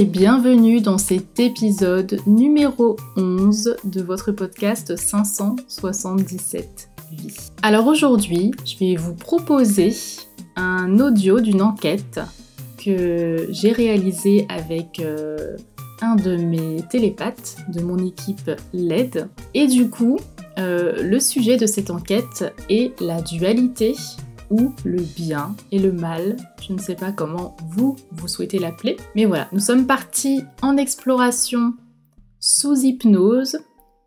et bienvenue dans cet épisode numéro 11 de votre podcast 577 vies. Alors aujourd'hui, je vais vous proposer un audio d'une enquête que j'ai réalisée avec euh, un de mes télépathes de mon équipe LED. Et du coup, euh, le sujet de cette enquête est la dualité ou le bien et le mal. Je ne sais pas comment vous, vous souhaitez l'appeler. Mais voilà, nous sommes partis en exploration sous hypnose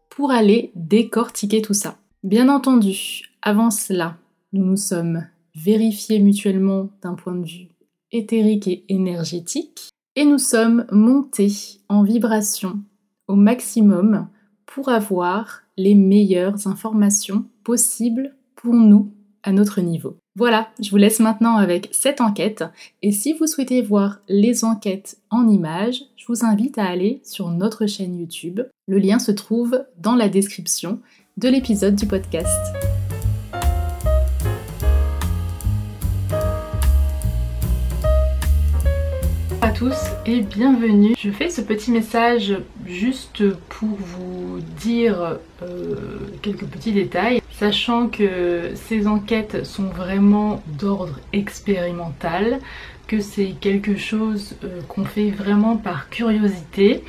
pour aller décortiquer tout ça. Bien entendu, avant cela, nous nous sommes vérifiés mutuellement d'un point de vue éthérique et énergétique et nous sommes montés en vibration au maximum pour avoir les meilleures informations possibles pour nous à notre niveau. Voilà, je vous laisse maintenant avec cette enquête et si vous souhaitez voir les enquêtes en images, je vous invite à aller sur notre chaîne YouTube. Le lien se trouve dans la description de l'épisode du podcast. à tous et bienvenue. Je fais ce petit message juste pour vous dire euh, quelques petits détails, sachant que ces enquêtes sont vraiment d'ordre expérimental, que c'est quelque chose euh, qu'on fait vraiment par curiosité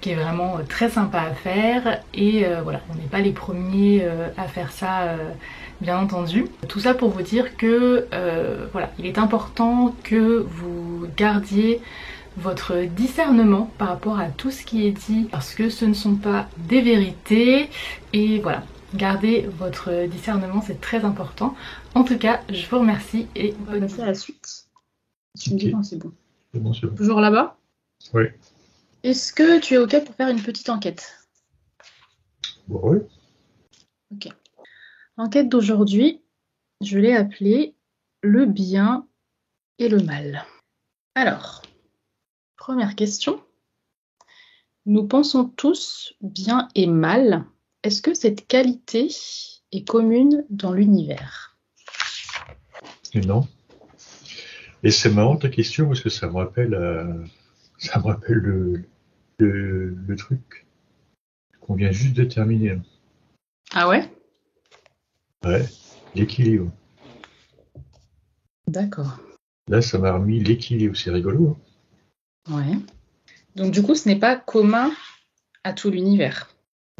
qui est vraiment très sympa à faire. Et euh, voilà on n'est pas les premiers à faire ça bien entendu. Tout ça pour vous dire que voilà, il est important que vous gardiez votre discernement par rapport à tout ce qui est dit parce que ce ne sont pas des vérités. Et voilà gardez votre discernement c'est très important en tout cas je vous remercie et on va passer à la suite tu me dis quand c'est bon C'est bon, c'est bon. toujours là-bas? Oui. est-ce que tu es ok pour faire une petite enquête? Bon, oui. ok enquête d'aujourd'hui je l'ai appelée le bien et le mal alors Première question. Nous pensons tous bien et mal. Est-ce que cette qualité est commune dans l'univers? Non. Et c'est marrant ta question parce que ça me rappelle, euh, ça me rappelle le, le, le truc qu'on vient juste de terminer. Ah ouais? Ouais, l'équilibre. D'accord. Là, ça m'a remis l'équilibre. C'est rigolo. hein. Ouais. Donc du coup, ce n'est pas commun à tout l'univers?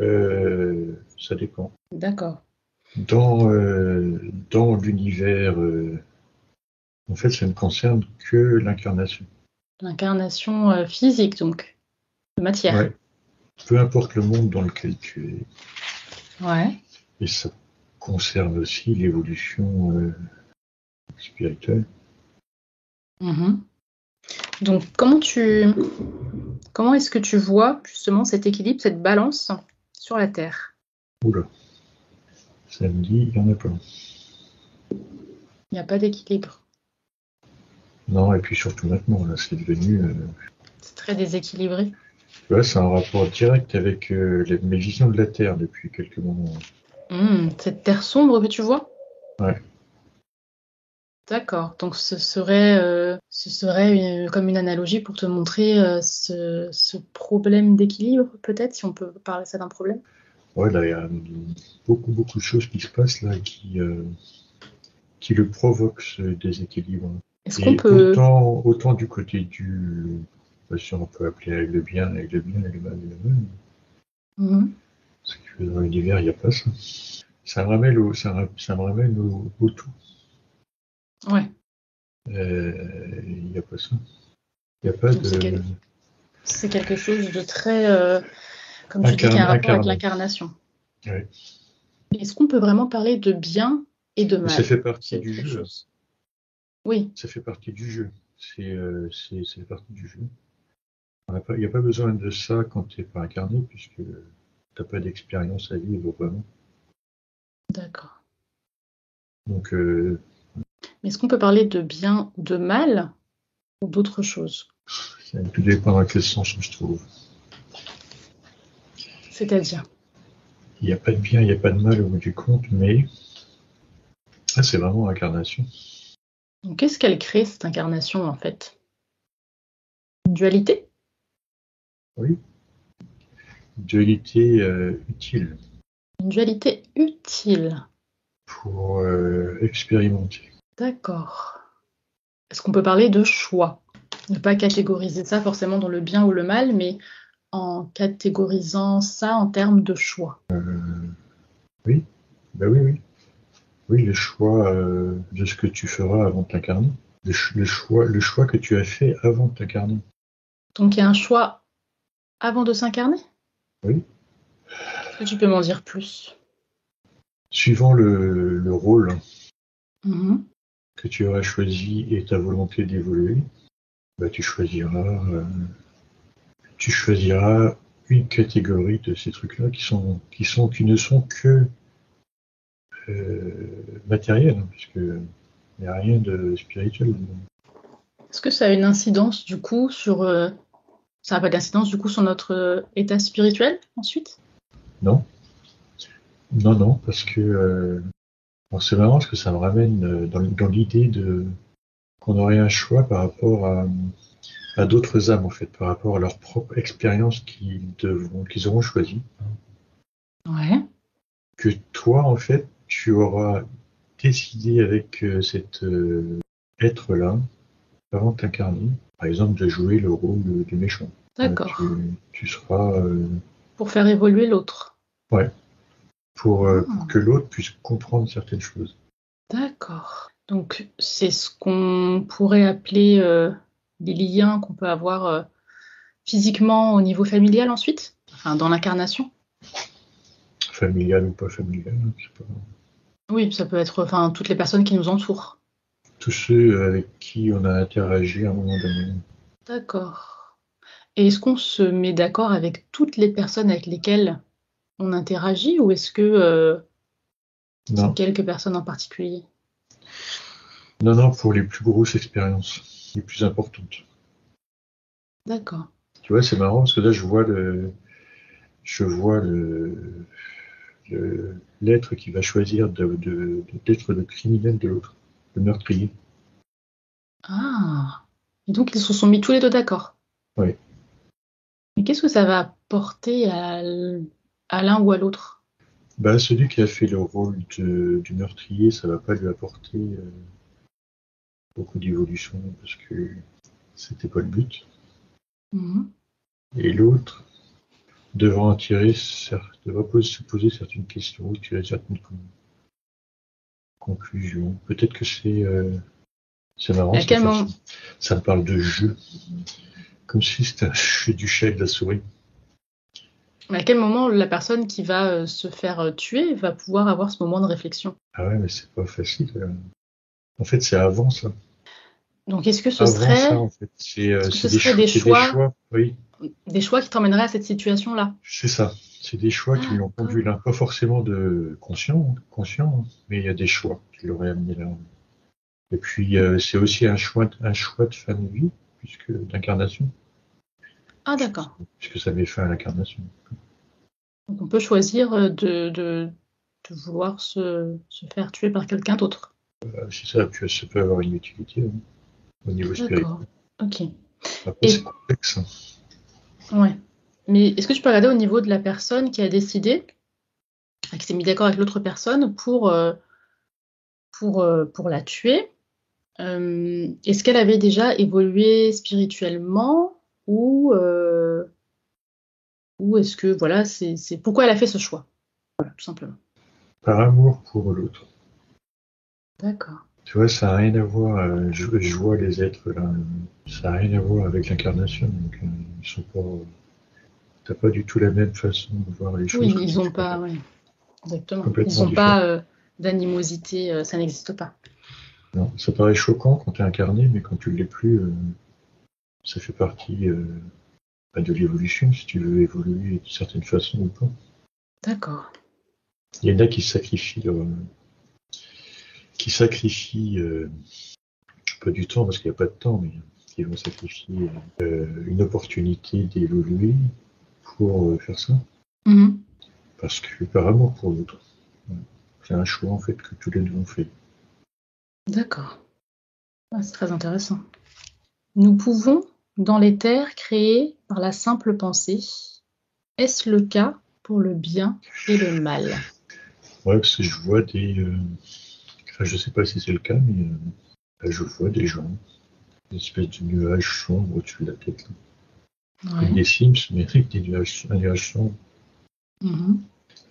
Euh, ça dépend. D'accord. Dans, euh, dans l'univers, euh, en fait, ça ne concerne que l'incarnation. L'incarnation physique, donc, de matière. Ouais. Peu importe le monde dans lequel tu es. Ouais. Et ça concerne aussi l'évolution spirituelle. Mhm. Donc comment tu comment est-ce que tu vois justement cet équilibre, cette balance sur la Terre Oula. Ça me dit, il n'y en a pas. Il n'y a pas d'équilibre. Non, et puis surtout maintenant, là, c'est devenu. euh, C'est très déséquilibré. tu vois, c'est un rapport direct avec euh, les- mes visions de la Terre depuis quelques moments. Hmm, cette terre sombre que tu vois? Ouais. D'accord. Donc ce serait, euh, ce serait une- comme une analogie pour te montrer euh, ce, ce problème d'équilibre, peut-être, si on peut parler ça d'un problème? Ouais, là, il y a beaucoup, beaucoup de choses qui se passent là qui, euh, qui le provoquent, ce déséquilibre. Est-ce qu'on peut... autant, autant du côté du. bah, si on peut appeler le bien et le bien et le mal et le mal. Mhm. Parce que dans l'univers, il n'y a pas ça. Ça me ramène au, ça, ra- ça me ramène au, au tout. Ouais. Euh, Il n'y a pas ça. Il a pas Donc, c'est de. quel- C'est quelque chose de très, euh, comme tu dis, qui a un Incarné- rapport avec l'incarnation. Ouais. Est-ce qu'on peut vraiment parler de bien et de mal? Ça fait partie du jeu. chose. Oui, Ça fait partie du jeu. C'est euh, c'est- c'est partie du jeu. Il n'y a pas besoin de ça quand tu n'es pas incarné, puisque tu n'as pas d'expérience à vivre vraiment. d'accord. Donc, euh, Mais est-ce qu'on peut parler de bien ou de mal ou d'autre chose? Ça tout dépend dans quel sens on se trouve. C'est-à-dire? Il n'y a pas de bien, il n'y a pas de mal au bout du compte, mais ah, c'est vraiment incarnation. Donc, Qu'est-ce qu'elle crée, cette incarnation, en fait? Une dualité? Oui. Dualité euh, utile Une dualité utile. pour euh, expérimenter. D'accord. Est-ce qu'on peut parler de choix? Ne pas catégoriser ça forcément dans le bien ou le mal, mais en catégorisant ça en termes de choix. Oui, bah oui, oui. Oui, le choix euh, de ce que tu feras avant de t'incarner. Le, ch- le choix, le choix que tu as fait avant de t'incarner. Donc il y a un choix avant de s'incarner? Oui. Est-ce que tu peux m'en dire plus? Suivant le, le rôle Mhm. Que tu auras choisi et ta volonté d'évoluer, bah, tu choisiras, euh, tu choisiras une catégorie de ces trucs-là qui sont, qui sont, qui ne sont que euh, matériels, puisque il n'y a rien de spirituel. Est-ce que ça a une incidence du coup sur... euh, Ça n'a pas d'incidence du coup sur notre euh, état spirituel ensuite? Non, non, non, parce que bon, c'est marrant parce que ça me ramène euh, dans, dans l'idée de qu'on aurait un choix par rapport à, à d'autres âmes en fait, par rapport à leur propre expérience qu'ils auront choisi. Ouais. Que toi en fait, tu auras décidé avec euh, cet euh, être-là, avant de t'incarner, par exemple de jouer le rôle du méchant. D'accord. Euh, tu, tu seras Pour faire évoluer l'autre. Pour, euh, pour que l'autre puisse comprendre certaines choses. D'accord. Donc c'est ce qu'on pourrait appeler euh, des liens qu'on peut avoir euh, physiquement au niveau familial ensuite? Enfin, dans l'incarnation? Familial ou pas familial, je sais pas. Oui, ça peut être enfin, toutes les personnes qui nous entourent. tous ceux avec qui on a interagi à un moment donné. D'accord. Et est-ce qu'on se met d'accord avec toutes les personnes avec lesquelles on interagit ou est-ce que euh, c'est quelques personnes en particulier? Non, non, pour les plus grosses expériences, les plus importantes. D'accord. Tu vois, c'est marrant parce que là, je vois le, je vois le, l'être qui va choisir de, de- d'être le criminel de l'autre, le meurtrier. Ah. Et donc ils se sont mis tous les deux d'accord? Oui. Mais qu'est-ce que ça va apporter à, à l'un ou à l'autre Bah, celui qui a fait le rôle de- du meurtrier, ça va pas lui apporter euh, beaucoup d'évolution parce que c'était pas le but. Mhm. Et l'autre devra en tirer, cer- devra se poser certaines questions, ou tirer certaines con- conclusions. Peut-être que c'est euh, c'est marrant. Ça, ça- me parle de jeu, comme si c'était un jeu du chat et de la souris. À quel moment la personne qui va euh, se faire euh, tuer va pouvoir avoir ce moment de réflexion? Ah ouais, mais c'est pas facile. euh. En fait, c'est avant ça. Donc est-ce que ce avant serait ça, en fait, c'est est-ce que c'est ce serait des choix Oui, des choix qui t'emmèneraient à cette situation-là? C'est ça. C'est des choix qui l'ont D'accord. conduit là, pas forcément de conscient, conscient, mais il y a des choix qui l'auraient amené là. Et puis c'est aussi un choix, un choix de fin de vie, puisque d'incarnation, Ah d'accord. puisque ça met fin à l'incarnation. Donc on peut choisir euh, de, de, de vouloir se, se faire tuer par quelqu'un d'autre. Euh, c'est ça, puis ça peut avoir une utilité hein, au niveau spirituel. D'accord. Ok. Après, Et- c'est complexe. hein. Ouais. Mais est-ce que tu peux regarder au niveau de la personne qui a décidé, qui s'est mis d'accord avec l'autre personne pour, euh, pour, euh, pour la tuer Est-ce qu'elle avait déjà évolué spirituellement ou, ou est-ce que voilà, c'est pourquoi elle a fait ce choix? Voilà, tout simplement. Par amour pour l'autre. D'accord. Tu vois, ça n'a rien à voir, euh, je, je vois les êtres là, ça n'a rien à voir avec l'incarnation. Donc, euh, ils sont pas, t'as pas du tout la même façon de voir les choses. Oui, ils n'ont pas, ouais, exactement. Ils n'ont pas euh, d'animosité, euh, ça n'existe pas. Non, ça paraît choquant quand tu es incarné, mais quand tu ne l'es plus, euh, ça fait partie bah, de l'évolution, si tu veux évoluer de certaines façons ou pas. D'accord. Il y en a qui sacrifient leur, qui sacrifient euh, pas du temps parce qu'il n'y a pas de temps, mais qui vont sacrifier euh, une opportunité d'évoluer pour euh, faire ça, Mhm. parce que par amour pour l'autre. C'est un choix en fait que tous les deux ont fait. D'accord. Ah, c'est très intéressant. Nous pouvons, dans les terres, créer par la simple pensée. Est-ce le cas pour le bien et le mal? Ouais, parce que je vois des. euh, Enfin, je sais pas si c'est le cas, mais euh, bah, je vois des gens, une espèce de nuage sombre au-dessus de la tête. là. Ouais. des Sims, mais avec des nuages, un nuage sombre. Mhm.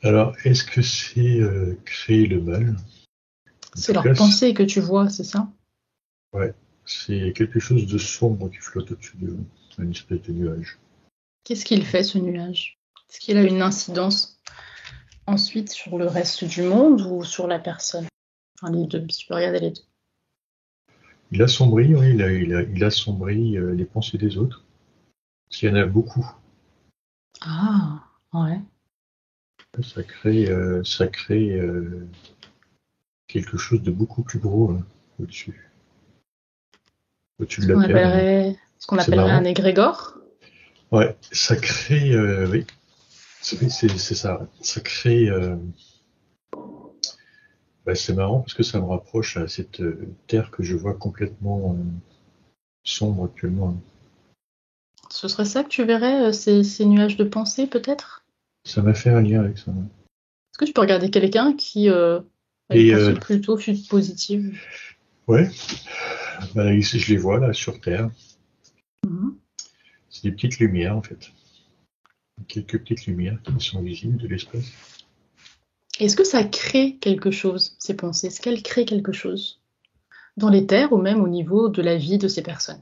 Alors, est-ce que c'est euh, créer le mal? C'est leur cas, pensée que tu vois, c'est ça? C'est quelque chose de sombre qui flotte au-dessus de vous, une espèce de nuage. Qu'est-ce qu'il fait ce nuage? Est-ce qu'il a une incidence ensuite sur le reste du monde ou sur la personne? Enfin, les deux, si tu peux regarder les deux. Il assombrit, oui, il, a, il, a, il assombrit euh, les pensées des autres. S'il y en a beaucoup, Ah, ouais. ça crée, euh, ça crée euh, quelque chose de beaucoup plus gros hein, au-dessus. Au-dessus de la Terre. appellerait, ce qu'on marrant. un égrégore Ouais, ça crée, euh, oui, c'est ça, ça crée. euh, bah, c'est marrant parce que ça me rapproche à cette euh, terre que je vois complètement euh, sombre actuellement. Ce serait ça que tu verrais, ces, ces nuages de pensée, peut-être? Ça m'a fait un lien avec ça. Est-ce que tu peux regarder quelqu'un qui a une pensée plutôt positive? Ouais, bah, je les vois là sur Terre. Mhm. C'est des petites lumières en fait. Quelques petites lumières qui sont visibles de l'espace. Est-ce que ça crée quelque chose, ces pensées? Est-ce qu'elles créent quelque chose? Dans les terres ou même au niveau de la vie de ces personnes?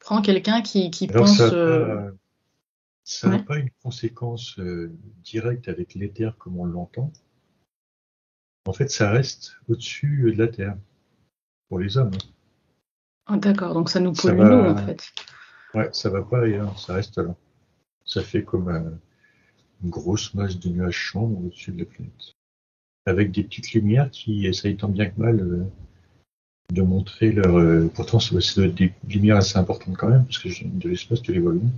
Prends quelqu'un qui, qui Alors pense... ça n'a euh, pas, ouais. une conséquence euh, directe avec l'éther comme on l'entend. En fait, ça reste au-dessus de la Terre pour les hommes. ah, D'accord, donc ça nous pollue va- nous, en fait. Ouais, ça va pas ailleurs, ça reste là. Ça fait comme euh, une grosse masse de nuages sombres au-dessus de la planète. Avec des petites lumières qui essayent tant bien que mal euh, de montrer leur... euh, pourtant, être des lumières assez importantes quand même, parce que de l'espace, tu les vois bien.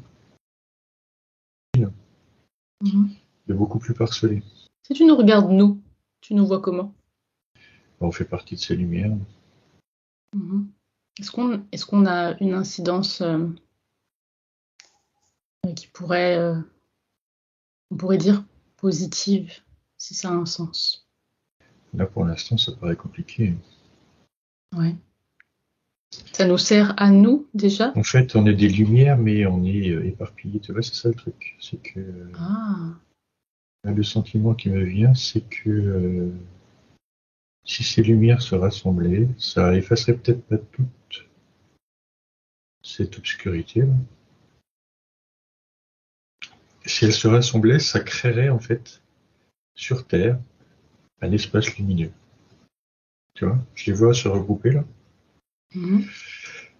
Mhm. De beaucoup plus parcelés. Si tu nous regardes, nous, tu nous vois comment? On fait partie de ces lumières. Mhm. Est-ce qu'on qu'on a une incidence euh, qui pourrait, euh, on pourrait dire positive, si ça a un sens Là, pour l'instant, ça paraît compliqué. Ouais. Ça nous sert à nous déjà? En fait, on est des lumières, mais on est euh, éparpillés. Tu vois, c'est ça le truc. C'est que Ah, le sentiment qui me vient, c'est que euh, si ces lumières se rassemblaient, ça effacerait peut-être pas toute cette obscurité. là. Si elles se rassemblaient, ça créerait en fait sur Terre un espace lumineux. Tu vois, je les vois se regrouper là. Mhm.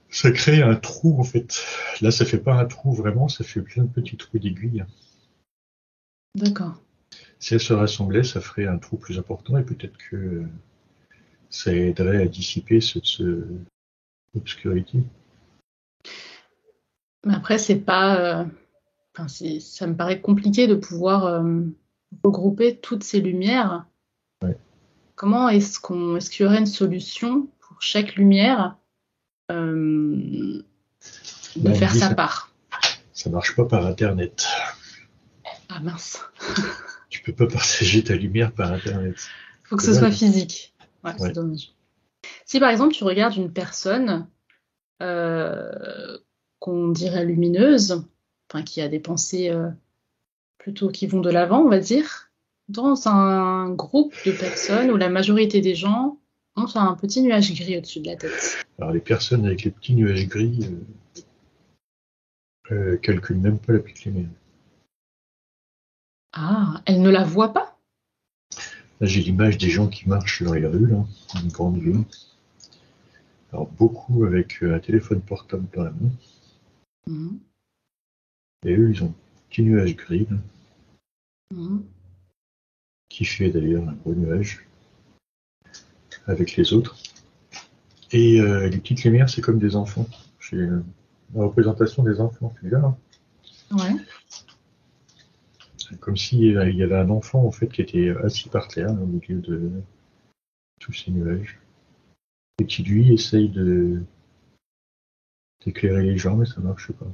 Ça crée un trou en fait. Là, ça fait pas un trou vraiment, ça fait plein de petits trous d'aiguilles. d'accord. Si elles se rassemblaient, ça ferait un trou plus important et peut-être que ça aiderait à dissiper cette ce obscurité. Mais après, c'est pas. euh, enfin, ça me paraît compliqué de pouvoir euh, regrouper toutes ces lumières. Ouais. Comment est-ce qu'on, est-ce qu'il y aurait une solution pour chaque lumière euh, de Ben, faire sa ça. part? Ça marche pas par Internet. Ah mince, Tu peux pas partager ta lumière par Internet. faut que ce soit physique. Ouais, Ouais. c'est dommage. Si par exemple tu regardes une personne euh, qu'on dirait lumineuse, enfin qui a des pensées euh, plutôt qui vont de l'avant, on va dire, dans un groupe de personnes où la majorité des gens ont un petit nuage gris au-dessus de la tête. Alors les personnes avec les petits nuages gris euh, euh, calculent même pas la petite lumière. Ah, elles ne la voient pas? Là, j'ai l'image des gens qui marchent dans les rues, là, une grande ville. Alors beaucoup avec euh, un téléphone portable dans la main. Mhm, Et eux, ils ont un petit nuage gris, là, mhm. qui fait d'ailleurs un gros nuage avec les autres. Et euh, les petites lumières, c'est comme des enfants. J'ai euh, la représentation des enfants, tu hein. Ouais. C'est comme s'il y avait il y avait un enfant en fait qui était assis par terre au milieu de tous ces nuages et qui lui essaye de d'éclairer les gens, mais ça marche pas.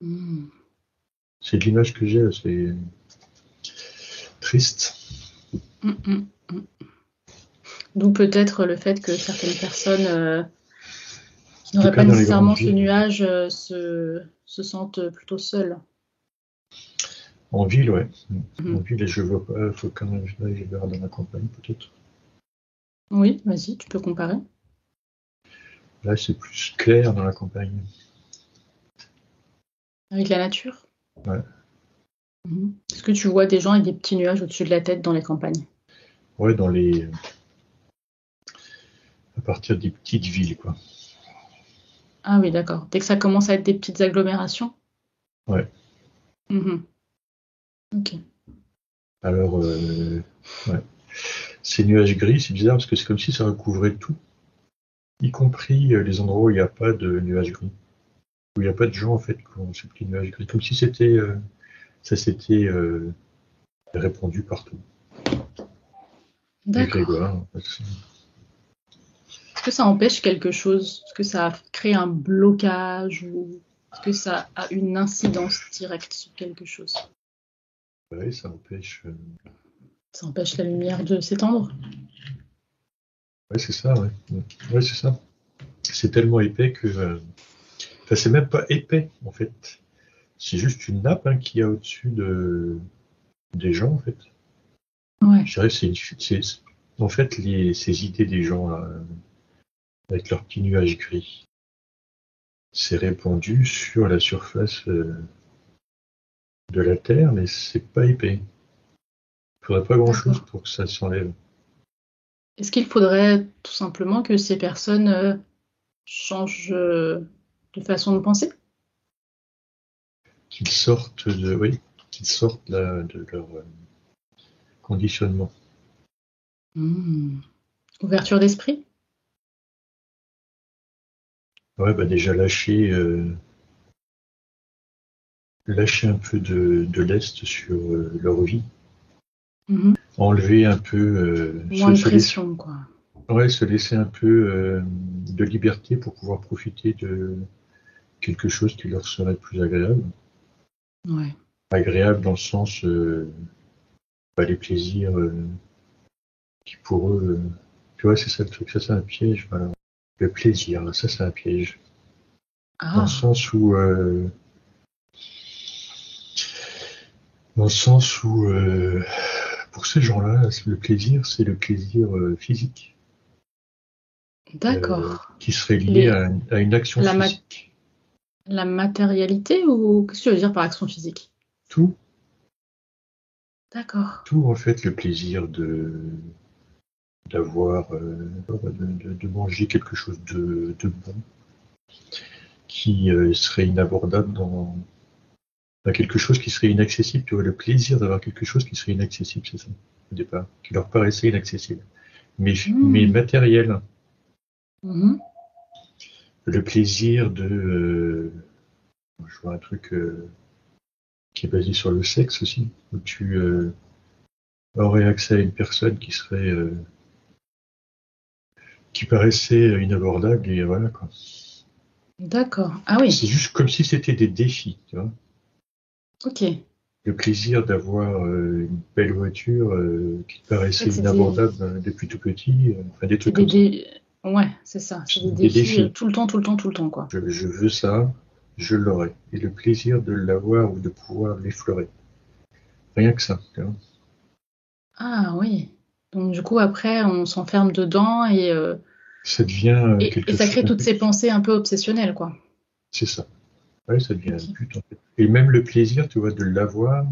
Hmm. C'est l'image que j'ai, c'est triste. Mm, mm, mm. D'où peut-être le fait que certaines personnes euh, qui n'auraient pas nécessairement ce nuage euh, se, se sentent plutôt seules. En ville, ouais. En ville, je vois pas, faut quand même je voir dans la campagne peut-être. Oui, vas-y, tu peux comparer. Là, c'est plus clair dans la campagne. Avec la nature Ouais. Mhm. Est-ce que tu vois des gens avec des petits nuages au-dessus de la tête dans les campagnes? Ouais, dans les. À partir des petites villes, quoi. Ah oui, d'accord. Dès que ça commence à être des petites agglomérations? Ouais. Mhm. Ok. Alors, euh, ouais. Ces nuages gris, c'est bizarre parce que c'est comme si ça recouvrait tout, y compris euh, les endroits où il n'y a pas de nuages gris. Où il n'y a pas de gens, en fait, qui ont nuages gris. Comme si c'était. euh, ça s'était euh, répandu partout. D'accord. Est-ce que ça empêche quelque chose? Est-ce que ça crée un blocage ou est-ce que ça a une incidence directe sur quelque chose? Ouais, ça empêche. euh, Ça empêche la lumière de s'étendre? Ouais, c'est ça. Ouais, c'est ça. C'est tellement épais que. euh, Enfin, c'est même pas épais, en fait. C'est juste une nappe hein, qu'il y a au-dessus de... des gens, en fait. Ouais. Je dirais que c'est une... c'est- En fait, les... ces idées des gens, là, avec leurs petits nuages gris, c'est répandu sur la surface euh, de la Terre, mais c'est pas épais. Il faudrait pas grand-chose pour que ça s'enlève. Est-ce qu'il faudrait tout simplement que ces personnes euh, changent euh, de façon de penser qu'ils sortent de, oui, qu'ils sortent de leur euh, conditionnement. Hmm. Ouverture d'esprit Ouais, bah déjà lâcher, euh, lâcher un peu de, de lest sur euh, leur vie, Mhm. enlever un peu, euh, Moins de se, se laisser, pression, quoi. ouais, se laisser un peu de liberté pour pouvoir profiter de quelque chose qui leur serait plus agréable. Ouais. Agréable dans le sens, euh, bah, les plaisirs euh, qui pour eux, euh, tu vois, c'est ça le truc, ça c'est un piège, voilà. Le plaisir, là, ça c'est un piège. Dans Ah, le sens où, euh, dans le sens où, pour ces gens-là, le plaisir, c'est le plaisir physique, d'accord. qui serait lié Les- à, à une action la physique. La matérialité ou qu'est-ce que tu veux dire par action physique? Tout, D'accord. tout en fait, le plaisir de d'avoir, euh, de, manger quelque chose de, de bon, qui euh, serait inabordable dans, dans quelque chose qui serait inaccessible. Tu vois, le plaisir d'avoir quelque chose qui serait inaccessible, c'est ça, au départ, qui leur paraissait inaccessible. Mais, Mm. mais matériel, Mhm. Le plaisir de. euh, je vois un truc euh, qui est basé sur le sexe aussi, où tu euh, aurais accès à une personne qui serait. qui paraissait inabordable, et voilà quoi. D'accord. Ah oui, C'est juste comme si c'était des défis, tu vois. ok. Le plaisir d'avoir une belle voiture qui te paraissait inabordable euh, depuis tout petit, enfin des trucs des comme ça. Ouais, c'est ça. C'est des, Des défis, défis. euh, tout le temps, tout le temps, tout le temps, quoi. Je, je veux ça, je l'aurai. Et le plaisir de l'avoir ou de pouvoir l'effleurer. Rien que ça. Ah oui. Donc du coup, après, on s'enferme dedans et, euh, Ça devient euh, et, quelque et ça crée toutes ces pensées un peu obsessionnelles, quoi. C'est ça. Ouais, ça devient un but en fait. Et même le plaisir, tu vois, de l'avoir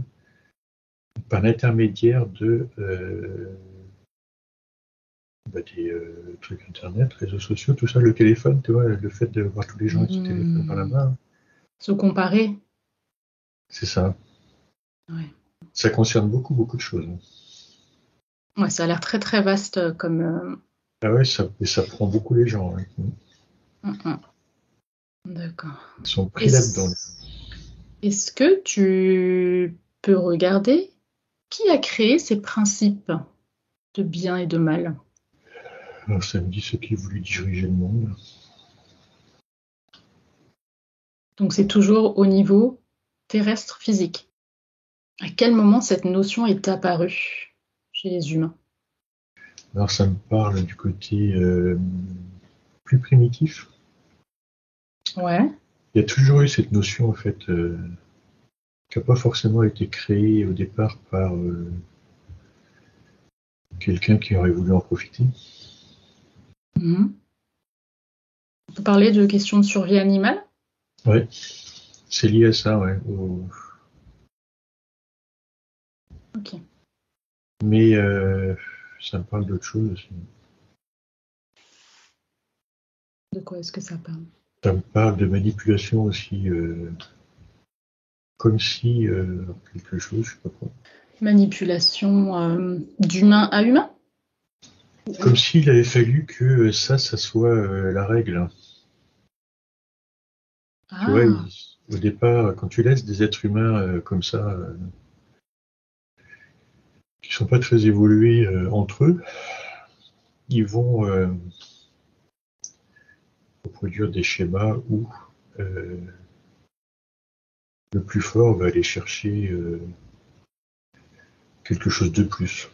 par l'intermédiaire de euh, bah, des euh, trucs internet, réseaux sociaux, tout ça, le téléphone, tu vois, le fait de voir tous les gens avec ce Mhm. téléphone par la main, Se comparer. c'est ça. Ouais. Ça concerne beaucoup, beaucoup de choses. Ouais, ça a l'air très très vaste euh, comme. euh, Ah ouais, ça, et ça prend beaucoup les gens. hein. hum, hum. D'accord. Ils sont pris là-dedans. Est-ce que tu peux regarder qui a créé ces principes de bien et de mal? Alors, ça me dit ce qui voulu diriger le monde. Donc c'est toujours au niveau terrestre physique. À quel moment cette notion est apparue chez les humains? Alors ça me parle du côté euh, plus primitif. Ouais. Il y a toujours eu cette notion en fait euh, qui n'a pas forcément été créée au départ par euh, quelqu'un qui aurait voulu en profiter. On peut parler de questions de survie animale? Ouais, c'est lié à ça, au- Ok. Mais euh, ça me parle d'autre chose aussi. De quoi est-ce que ça parle? Ça me parle de manipulation aussi, euh, comme si euh, quelque chose, je sais pas quoi. Manipulation d'humain à humain? Comme s'il avait fallu que ça, ça soit euh, la règle. Ah, Tu vois, il- au départ, quand tu laisses des êtres humains euh, comme ça, euh, qui sont pas très évolués euh, entre eux, ils vont euh, reproduire des schémas où euh, le plus fort va aller chercher euh, quelque chose de plus.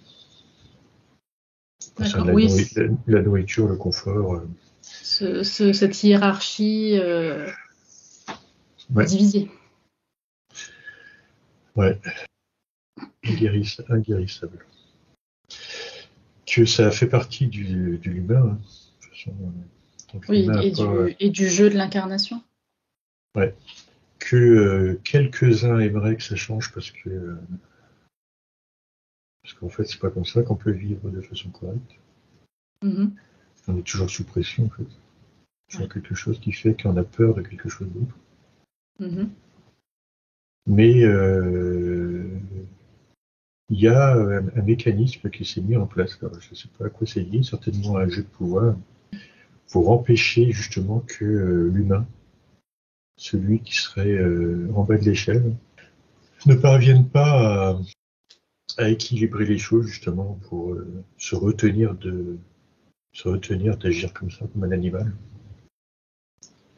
La, oui. nourri- la- la nourriture, le confort. euh, ce- ce- cette hiérarchie euh, Ouais. divisée. Ouais. Inguérissable. Que ça fait partie du, de l'humain. hein. De toute façon, euh, que Oui, et pas- du, et du jeu de l'incarnation. que euh, quelques-uns aimeraient que ça change parce que parce qu'en fait c'est pas comme ça qu'on peut vivre de façon correcte. Mhm. On est toujours sous pression en fait. Ouais. quelque chose qui fait qu'on a peur de quelque chose d'autre. Mhm. Mais euh, il y a un, un mécanisme qui s'est mis en place. Alors, je ne sais pas à quoi c'est lié, certainement à un jeu de pouvoir, pour empêcher justement que euh, l'humain, celui qui serait euh, en bas de l'échelle, ne parvienne pas à, équilibrer les choses justement pour euh, se retenir de se retenir d'agir comme ça, comme un animal.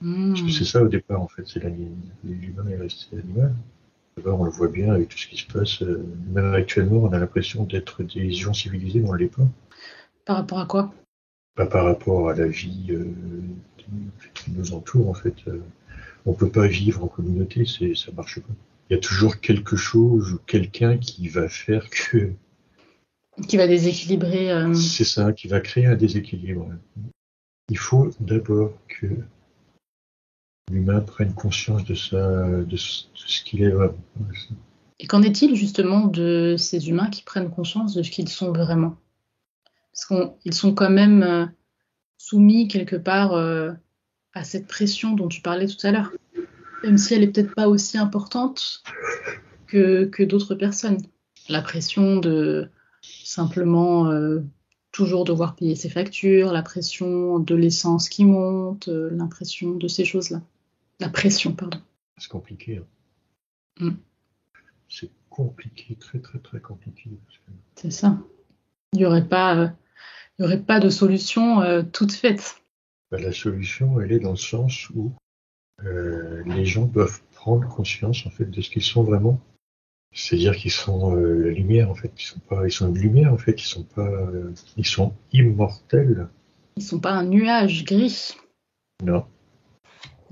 Parce que c'est ça au départ en fait, c'est l'humain est resté animal. D'abord on le voit bien avec tout ce qui se passe, euh, même actuellement on a l'impression d'être des gens civilisés, mais on ne l'est pas. Par rapport à quoi? Pas par rapport à la vie euh, qui nous entoure en fait. On peut pas vivre en communauté, c'est ça marche pas. Il y a toujours quelque chose ou quelqu'un qui va faire que Qui va déséquilibrer. euh, c'est ça, qui va créer un déséquilibre. Il faut d'abord que l'humain prenne conscience de ça, de ce, de ce qu'il est vraiment. Et qu'en est-il justement de ces humains qui prennent conscience de ce qu'ils sont vraiment? Parce qu'ils sont quand même euh, soumis quelque part euh, à cette pression dont tu parlais tout à l'heure, même si elle est peut-être pas aussi importante que, que d'autres personnes. La pression de simplement euh, toujours devoir payer ses factures, la pression de l'essence qui monte, euh, l'impression de ces choses-là. La pression, pardon. C'est compliqué. hein. Mm. C'est compliqué, très très très compliqué. C'est ça. Il n'y aurait pas, euh, il y aurait pas de solution toute faite. bah, la solution, elle est dans le sens où euh, les gens doivent prendre conscience en fait de ce qu'ils sont vraiment. C'est-à-dire qu'ils sont euh, la lumière en fait, ils sont pas, ils sont une lumière en fait, ils sont pas, euh, ils sont immortels. Ils sont pas un nuage gris. Non,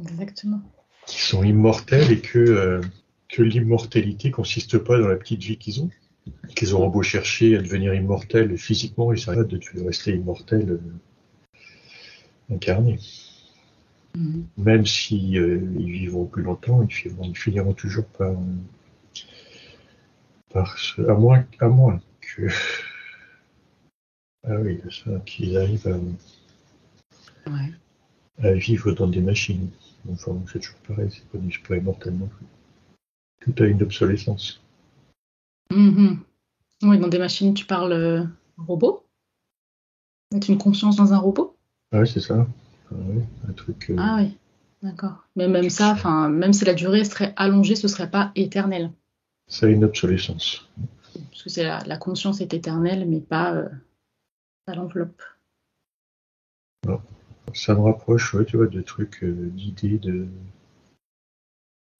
Exactement. qui sont immortels et que, euh, que l'immortalité consiste pas dans la petite vie qu'ils ont. Qu'ils auront beau chercher à devenir immortels physiquement, ils s'arrêtent de de rester immortels euh, incarnés. Mhm. Même si euh, ils vivront plus longtemps, ils finiront, ils finiront toujours par, à moins, à moins que, ah oui, ça, qu'ils arrivent à, Ouais. à vivre dans des machines. Enfin, c'est toujours pareil, c'est pas, c'est pas immortel non plus. Tout a une obsolescence. Mhm. Oui, dans des machines, tu parles euh, robot? Mettre une conscience dans un robot? Ah ouais, c'est ça. Ah ouais, un truc. euh, Ah oui, d'accord. Mais même ça, enfin, même si la durée serait allongée, ce serait pas éternel. Ça a une obsolescence. Parce que c'est la, la conscience est éternelle, mais pas, euh, pas l'enveloppe. Ça me rapproche, ouais, tu vois, de trucs, euh, d'idées, de,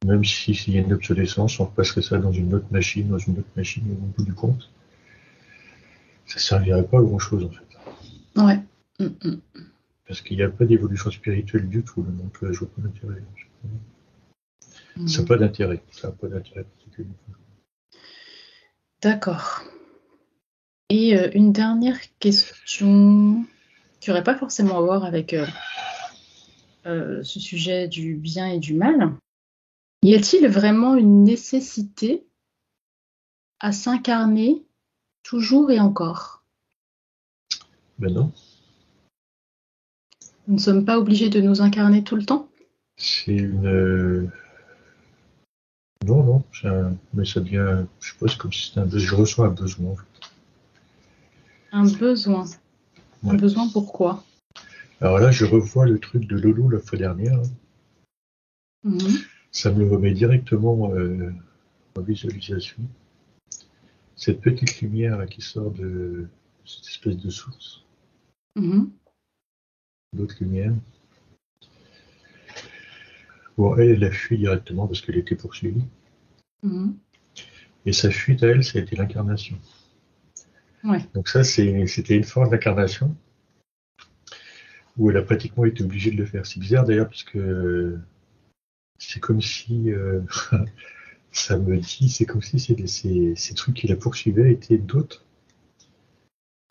Même si s'il y a une obsolescence, on repasserait ça dans une autre machine, dans une autre machine, au bout du compte. Ça servirait pas à grand chose en fait. Ouais. Mm, mm. Parce qu'il n'y a pas d'évolution spirituelle du tout, donc je vois pas d'intérêt. Mm. Ça n'a pas d'intérêt. Ça n'a pas d'intérêt particulier. D'accord. Et euh, une dernière question qui n'aurait pas forcément à voir avec euh, euh, ce sujet du bien et du mal. Y a-t-il vraiment une nécessité à s'incarner toujours et encore? Ben non. Nous ne sommes pas obligés de nous incarner tout le temps C'est une. euh, Non, non, mais ça devient. Je c'est comme si c'était un besoin. Je ressens un besoin. en fait. Un besoin. Un besoin pourquoi Alors là, je revois le truc de Lolo la fois dernière. hein. Mhm. Ça me le remet directement euh, en visualisation. Cette petite lumière là, qui sort de cette espèce de source, Mhm. D'autres lumières. Bon, elle, elle a fui directement parce qu'elle était poursuivie. Mhm. Et sa fuite à elle, ça a été l'incarnation. Ouais. Donc ça, c'était une forme d'incarnation où elle a pratiquement été obligée de le faire. C'est bizarre d'ailleurs parce que c'est comme si euh, ça me dit, c'est comme si ces trucs qui la poursuivaient étaient d'autres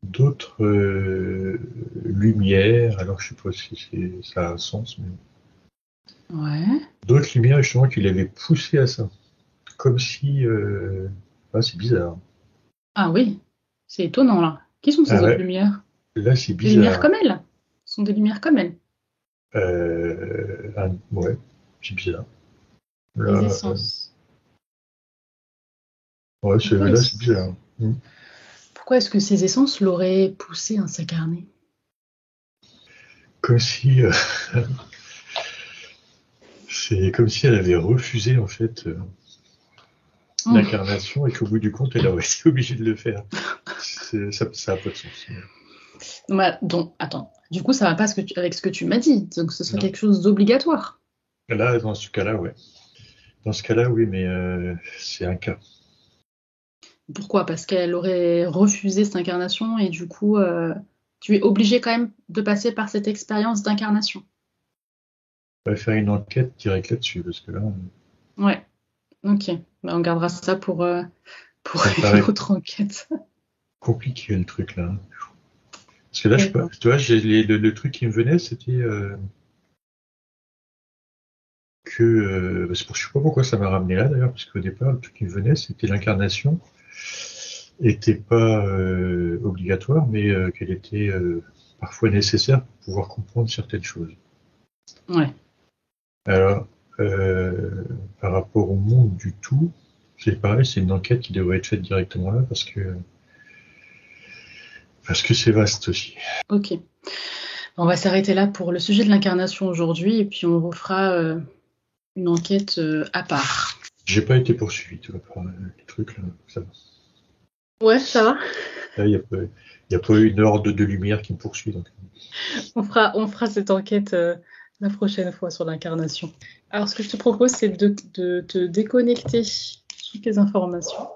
d'autres euh, lumières. Alors je sais pas si ça a un sens, mais Ouais. d'autres lumières justement qui l'avaient poussé à ça. Comme si, euh, ah, c'est bizarre. Ah oui, c'est étonnant là. Qui sont ces Ah autres ouais. lumières? Là, c'est Des lumières bizarre. comme elle Ce sont des lumières comme elle. Euh, ouais, c'est bizarre. Là, Les essences. ouais, là, c'est bizarre. Pourquoi est-ce que ces essences l'auraient poussée à s'incarner? Comme si, euh, c'est comme si elle avait refusé en fait euh, Oh. l'incarnation et qu'au bout du compte, elle aurait été obligée de le faire. Ça, ça a pas de sens. Mais donc, attends. Du coup, ça va pas ce que tu- avec ce que tu m'as dit. Donc, ce serait Non. quelque chose d'obligatoire. Là, dans ce cas-là, ouais. Dans ce cas-là, oui, mais euh, c'est un cas. Pourquoi? Parce qu'elle aurait refusé cette incarnation et du coup, euh, tu es obligé quand même de passer par cette expérience d'incarnation. On va faire une enquête directe là-dessus parce que là, on- Ouais. Ok. Bah, on gardera ça pour, euh, pour Ça une autre enquête. compliqué le truc là. Parce que là, je, sais pas, tu vois, j'ai les- le, le truc qui me venait, c'était euh, que euh, c'est pour, je sais pas pourquoi ça m'a ramené là d'ailleurs, parce qu'au départ, le truc qui me venait, c'était l'incarnation était pas euh, obligatoire, mais euh, qu'elle était euh, parfois nécessaire pour pouvoir comprendre certaines choses. Ouais. Alors, par rapport au monde du tout, c'est pareil, c'est une enquête qui devrait être faite directement là parce que parce que c'est vaste aussi. Ok. On va s'arrêter là pour le sujet de l'incarnation aujourd'hui et puis on refera une enquête à part. J'ai pas été poursuivi, tu vois, par euh, les trucs là. Ça va. Ouais, ça va. Là, il n'y a, pas- y a pas eu une horde de lumière qui me poursuit. Donc. On fera, on fera cette enquête euh, la prochaine fois sur l'incarnation. Alors, ce que je te propose, c'est de, de te déconnecter toutes les informations